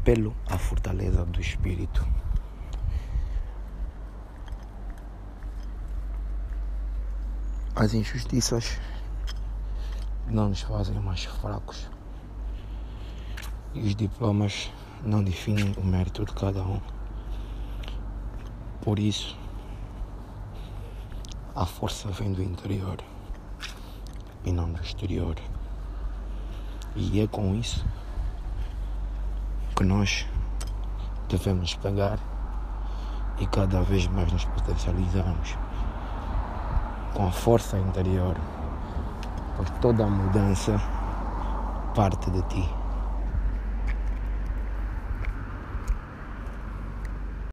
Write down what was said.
apelo à fortaleza do espírito. As injustiças não nos fazem mais fracos. E os diplomas não definem o mérito de cada um. Por isso, a força vem do interior e não do exterior. E é com isso que nós devemos pegar e cada vez mais nos potencializarmos com a força interior, porque toda a mudança parte de ti.